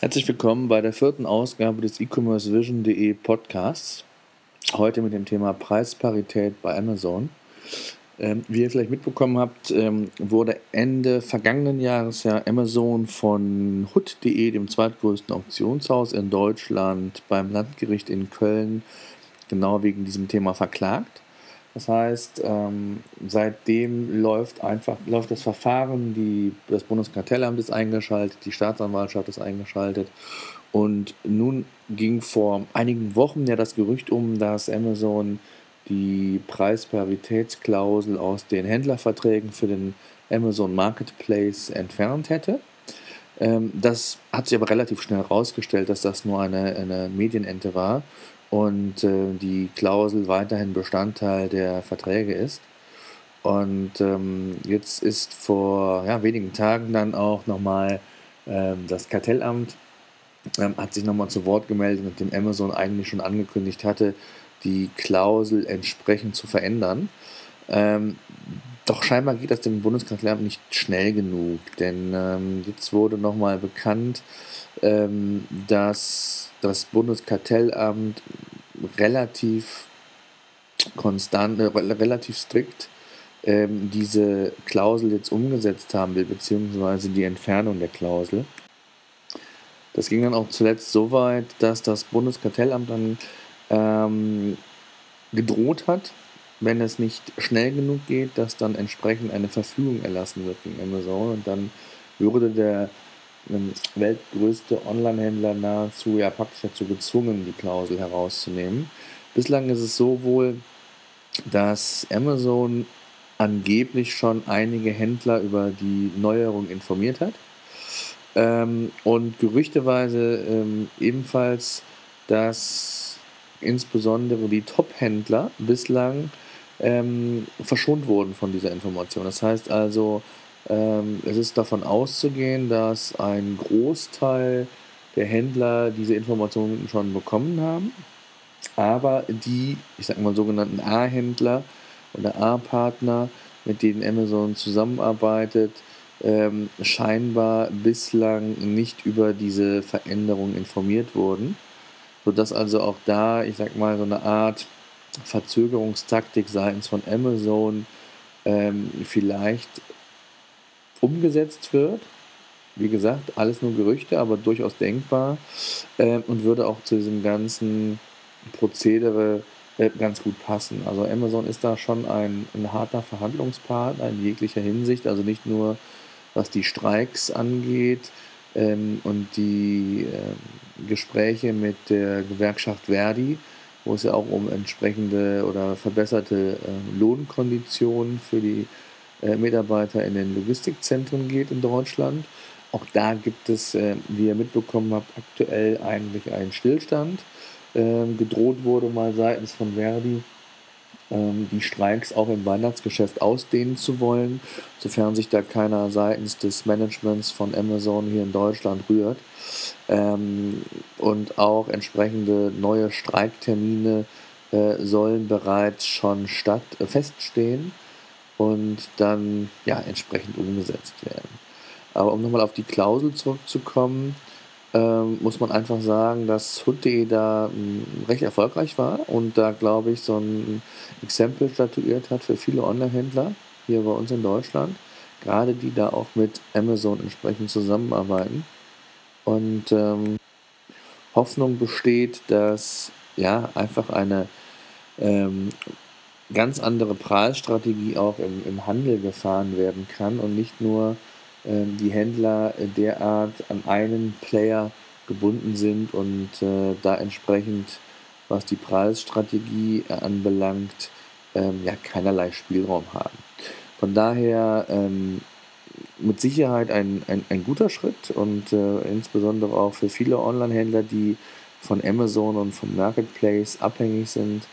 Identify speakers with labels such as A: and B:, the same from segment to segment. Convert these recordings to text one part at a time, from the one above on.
A: Herzlich willkommen bei der vierten Ausgabe des E-Commerce Vision.de Podcasts. Heute mit dem Thema Preisparität bei Amazon. Ähm, wie ihr vielleicht mitbekommen habt, ähm, wurde Ende vergangenen Jahres ja Amazon von Hood.de, dem zweitgrößten Auktionshaus in Deutschland, beim Landgericht in Köln genau wegen diesem Thema verklagt. Das heißt, ähm, seitdem läuft einfach läuft das Verfahren, die, das Bundeskartellamt ist eingeschaltet, die Staatsanwaltschaft ist eingeschaltet. Und nun ging vor einigen Wochen ja das Gerücht um, dass Amazon die Preisparitätsklausel aus den Händlerverträgen für den Amazon Marketplace entfernt hätte. Ähm, das hat sich aber relativ schnell herausgestellt, dass das nur eine, eine Medienente war und äh, die Klausel weiterhin Bestandteil der Verträge ist. Und ähm, jetzt ist vor ja, wenigen Tagen dann auch nochmal ähm, das Kartellamt ähm, hat sich nochmal zu Wort gemeldet, mit dem Amazon eigentlich schon angekündigt hatte, die Klausel entsprechend zu verändern. Ähm, doch scheinbar geht das dem Bundeskartellamt nicht schnell genug, denn ähm, jetzt wurde nochmal bekannt, ähm, dass das Bundeskartellamt relativ konstant, äh, relativ strikt ähm, diese Klausel jetzt umgesetzt haben will, beziehungsweise die Entfernung der Klausel. Das ging dann auch zuletzt so weit, dass das Bundeskartellamt dann ähm, gedroht hat, wenn es nicht schnell genug geht, dass dann entsprechend eine Verfügung erlassen wird gegen Amazon und dann würde der ähm, weltgrößte Online-Händler nahezu ja praktisch dazu gezwungen, die Klausel herauszunehmen. Bislang ist es so wohl, dass Amazon angeblich schon einige Händler über die Neuerung informiert hat ähm, und gerüchteweise ähm, ebenfalls, dass insbesondere die Top-Händler bislang ähm, verschont wurden von dieser Information. Das heißt also, ähm, es ist davon auszugehen, dass ein Großteil der Händler diese Informationen schon bekommen haben, aber die, ich sage mal sogenannten A-Händler oder A-Partner, mit denen Amazon zusammenarbeitet, ähm, scheinbar bislang nicht über diese Veränderung informiert wurden, sodass also auch da, ich sag mal, so eine Art Verzögerungstaktik seitens von Amazon ähm, vielleicht umgesetzt wird. Wie gesagt, alles nur Gerüchte, aber durchaus denkbar äh, und würde auch zu diesem ganzen Prozedere äh, ganz gut passen. Also Amazon ist da schon ein, ein harter Verhandlungspartner in jeglicher Hinsicht, also nicht nur was die Streiks angeht ähm, und die äh, Gespräche mit der Gewerkschaft Verdi, wo es ja auch um entsprechende oder verbesserte äh, Lohnkonditionen für die äh, Mitarbeiter in den Logistikzentren geht in Deutschland. Auch da gibt es, äh, wie ihr mitbekommen habt, aktuell eigentlich einen Stillstand. Ähm, gedroht wurde mal seitens von Verdi, die Streiks auch im Weihnachtsgeschäft ausdehnen zu wollen, sofern sich da keiner seitens des Managements von Amazon hier in Deutschland rührt. Ähm, und auch entsprechende neue Streiktermine äh, sollen bereits schon statt, äh, feststehen und dann ja entsprechend umgesetzt werden. Aber um nochmal auf die Klausel zurückzukommen, ähm, muss man einfach sagen, dass Hood.de da ähm, recht erfolgreich war und da, glaube ich, so ein Exempel statuiert hat für viele Online-Händler hier bei uns in Deutschland, gerade die da auch mit Amazon entsprechend zusammenarbeiten. Und ähm, Hoffnung besteht, dass ja einfach eine ähm, ganz andere Preisstrategie auch im, im Handel gefahren werden kann und nicht nur die Händler derart an einen Player gebunden sind und äh, da entsprechend, was die Preisstrategie anbelangt, ähm, ja keinerlei Spielraum haben. Von daher ähm, mit Sicherheit ein, ein, ein guter Schritt und äh, insbesondere auch für viele Online-Händler, die von Amazon und vom Marketplace abhängig sind,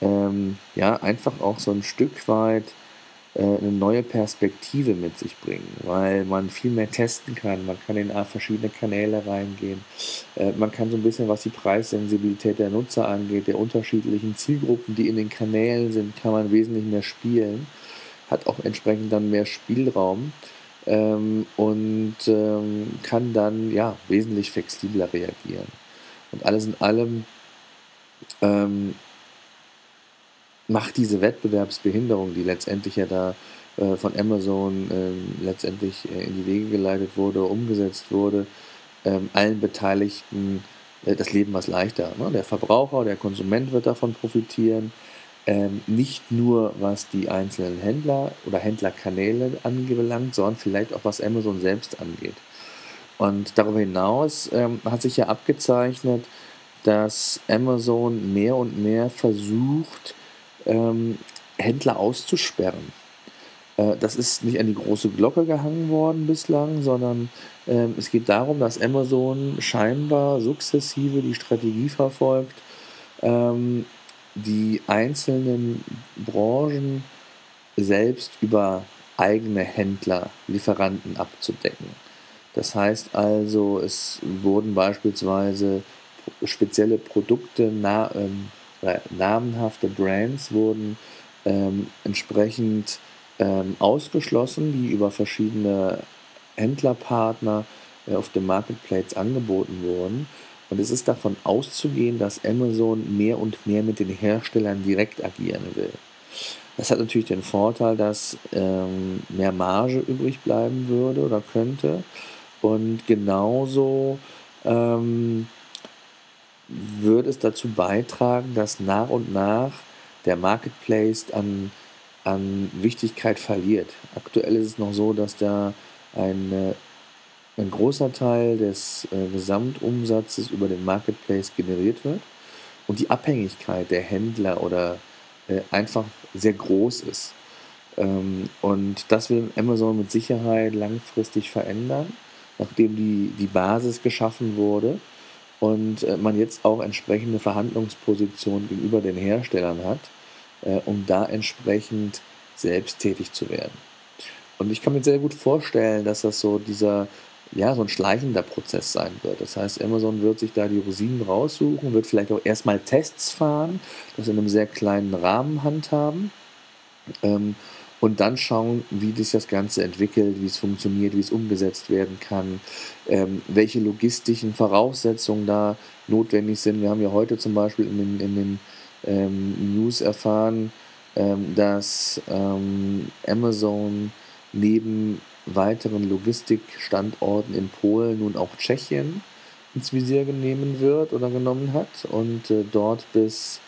A: ähm, ja, einfach auch so ein Stück weit äh, eine neue Perspektive mit sich bringen, weil man viel mehr testen kann. Man kann in verschiedene Kanäle reingehen. Äh, man kann so ein bisschen, was die Preissensibilität der Nutzer angeht, der unterschiedlichen Zielgruppen, die in den Kanälen sind, kann man wesentlich mehr spielen. Hat auch entsprechend dann mehr Spielraum. ähm, und ähm, kann dann ja wesentlich flexibler reagieren. Und alles in allem ähm, macht diese Wettbewerbsbehinderung, die letztendlich ja da äh, von Amazon äh, letztendlich äh, in die Wege geleitet wurde, umgesetzt wurde, ähm, allen Beteiligten äh, das Leben was leichter. Ne? Der Verbraucher, der Konsument wird davon profitieren. Ähm, nicht nur was die einzelnen Händler oder Händlerkanäle anbelangt, sondern vielleicht auch was Amazon selbst angeht. Und darüber hinaus ähm, hat sich ja abgezeichnet, dass Amazon mehr und mehr versucht, ähm, Händler auszusperren. Äh, das ist nicht an die große Glocke gehangen worden bislang, sondern ähm, es geht darum, dass Amazon scheinbar sukzessive die Strategie verfolgt, ähm, die einzelnen Branchen selbst über eigene Händler, Lieferanten abzudecken. Das heißt also, es wurden beispielsweise spezielle Produkte, na, ähm, namenhafte Brands wurden ähm, entsprechend ähm, ausgeschlossen, die über verschiedene Händlerpartner äh, auf dem Marketplace angeboten wurden. Und es ist davon auszugehen, dass Amazon mehr und mehr mit den Herstellern direkt agieren will. Das hat natürlich den Vorteil, dass ähm, mehr Marge übrig bleiben würde oder könnte. Und genauso ähm, würde es dazu beitragen, dass nach und nach der Marketplace an, an Wichtigkeit verliert. Aktuell ist es noch so, dass da ein, ein großer Teil des äh, Gesamtumsatzes über den Marketplace generiert wird und die Abhängigkeit der Händler oder äh, einfach sehr groß ist. Ähm, und das will Amazon mit Sicherheit langfristig verändern, nachdem die, die Basis geschaffen wurde und äh, man jetzt auch entsprechende Verhandlungspositionen gegenüber den Herstellern hat, äh, um da entsprechend selbst tätig zu werden. Und ich kann mir sehr gut vorstellen, dass das so dieser, ja, so ein schleichender Prozess sein wird. Das heißt, Amazon wird sich da die Rosinen raussuchen, wird vielleicht auch erstmal Tests fahren, das in einem sehr kleinen Rahmen handhaben. Ähm, und dann schauen, wie sich das Ganze entwickelt, wie es funktioniert, wie es umgesetzt werden kann, ähm, welche logistischen Voraussetzungen da notwendig sind. Wir haben ja heute zum Beispiel in den, in den ähm, News erfahren, ähm, dass ähm, Amazon neben weiteren Logistikstandorten in Polen nun auch Tschechien ins Visier nehmen wird oder genommen hat und äh, dort bis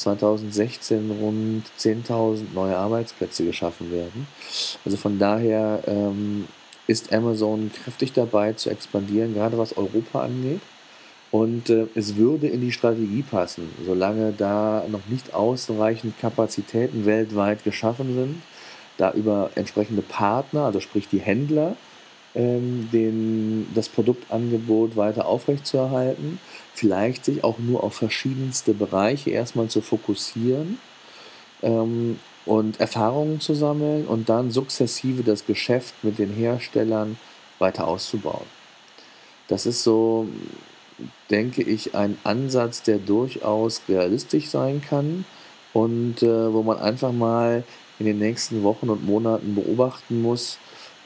A: 2016 rund 10.000 neue Arbeitsplätze geschaffen werden. Also von daher ähm, ist Amazon kräftig dabei zu expandieren, gerade was Europa angeht. Und äh, es würde in die Strategie passen, solange da noch nicht ausreichend Kapazitäten weltweit geschaffen sind, da über entsprechende Partner, also sprich die Händler, den, das Produktangebot weiter aufrechtzuerhalten, vielleicht sich auch nur auf verschiedenste Bereiche erstmal zu fokussieren ähm, und Erfahrungen zu sammeln und dann sukzessive das Geschäft mit den Herstellern weiter auszubauen. Das ist so, denke ich, ein Ansatz, der durchaus realistisch sein kann und äh, wo man einfach mal in den nächsten Wochen und Monaten beobachten muss,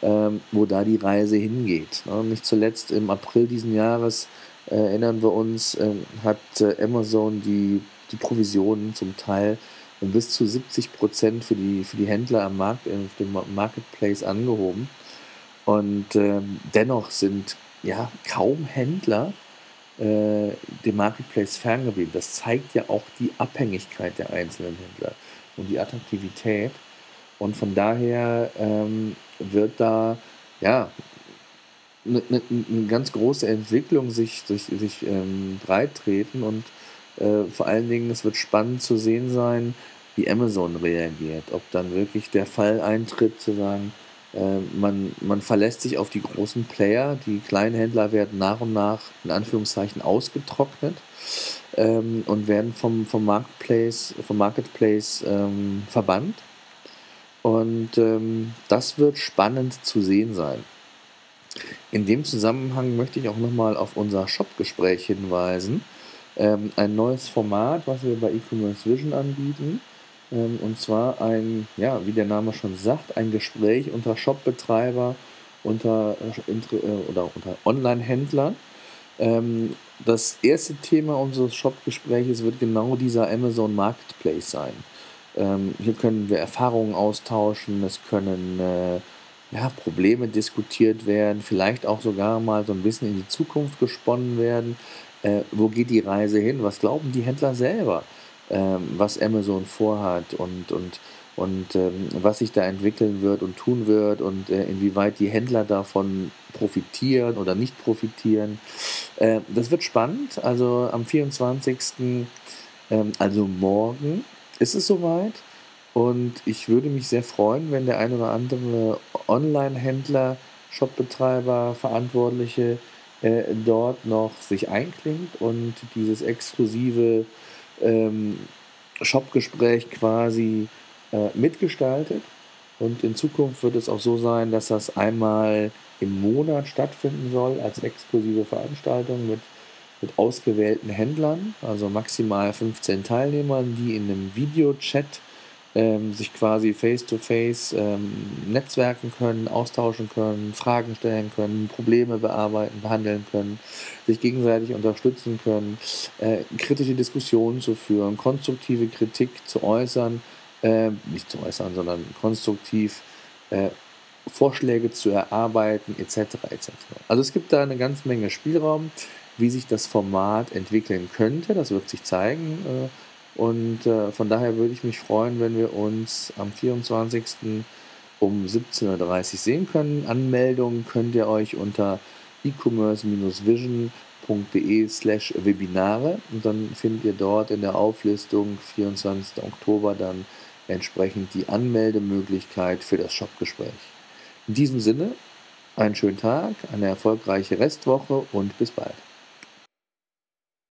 A: ähm, wo da die Reise hingeht. Ne? Nicht zuletzt im April diesen Jahres äh, erinnern wir uns, ähm, hat äh, Amazon die, die Provisionen zum Teil um bis zu 70 Prozent für die, für die Händler am Markt, äh, auf dem Marketplace angehoben. Und ähm, dennoch sind ja kaum Händler äh, dem Marketplace ferngeblieben. Das zeigt ja auch die Abhängigkeit der einzelnen Händler und die Attraktivität. Und von daher ähm, wird da ja eine, eine, eine, ganz große Entwicklung sich, sich, sich ähm, breit treten und äh, vor allen Dingen, es wird spannend zu sehen sein, wie Amazon reagiert. Ob dann wirklich der Fall eintritt, zu sagen, äh, man, man verlässt sich auf die großen Player, die kleinen Händler werden nach und nach in Anführungszeichen ausgetrocknet ähm, und werden vom, vom Marketplace, vom Marketplace ähm, verbannt und ähm, das wird spannend zu sehen sein. In dem Zusammenhang möchte ich auch nochmal auf unser Shop-Gespräch hinweisen. Ähm, ein neues Format, was wir bei E-Commerce Vision anbieten. Ähm, und zwar ein, ja, wie der Name schon sagt, ein Gespräch unter Shop-Betreiber unter, äh, oder unter Online-Händlern. Ähm, das erste Thema unseres Shop-Gespräches wird genau dieser Amazon Marketplace sein. Ähm, hier können wir Erfahrungen austauschen, es können äh, ja, Probleme diskutiert werden, vielleicht auch sogar mal so ein bisschen in die Zukunft gesponnen werden. Äh, wo geht die Reise hin? Was glauben die Händler selber, ähm, was Amazon vorhat und, und, und ähm, was sich da entwickeln wird und tun wird und äh, inwieweit die Händler davon profitieren oder nicht profitieren. Äh, das wird spannend. Also am 24. Ähm, also morgen ist es soweit. Und ich würde mich sehr freuen, wenn der ein oder andere Online-Händler, Shopbetreiber, Verantwortliche äh, dort noch sich einklingt und dieses exklusive ähm, Shopgespräch quasi äh, mitgestaltet. Und in Zukunft wird es auch so sein, dass das einmal im Monat stattfinden soll als exklusive Veranstaltung mit, mit ausgewählten Händlern, also maximal 15 Teilnehmern, die in einem Videochat ähm, sich quasi face-to-face -face, ähm, netzwerken können, austauschen können, Fragen stellen können, Probleme bearbeiten, behandeln können, sich gegenseitig unterstützen können, äh, kritische Diskussionen zu führen, konstruktive Kritik zu äußern, äh, nicht zu äußern, sondern konstruktiv äh, Vorschläge zu erarbeiten, etc. etc. Also es gibt da eine ganze Menge Spielraum, wie sich das Format entwickeln könnte. Das wird sich zeigen. Äh, und äh, von daher würde ich mich freuen, wenn wir uns am 24. um 17.30 Uhr sehen können. Anmeldungen könnt ihr euch unter e-commerce-vision.de slash Webinare und dann findet ihr dort in der Auflistung 24. Oktober dann entsprechend die Anmeldemöglichkeit für das Shopgespräch. In diesem Sinne, einen schönen Tag, eine erfolgreiche Restwoche und bis bald.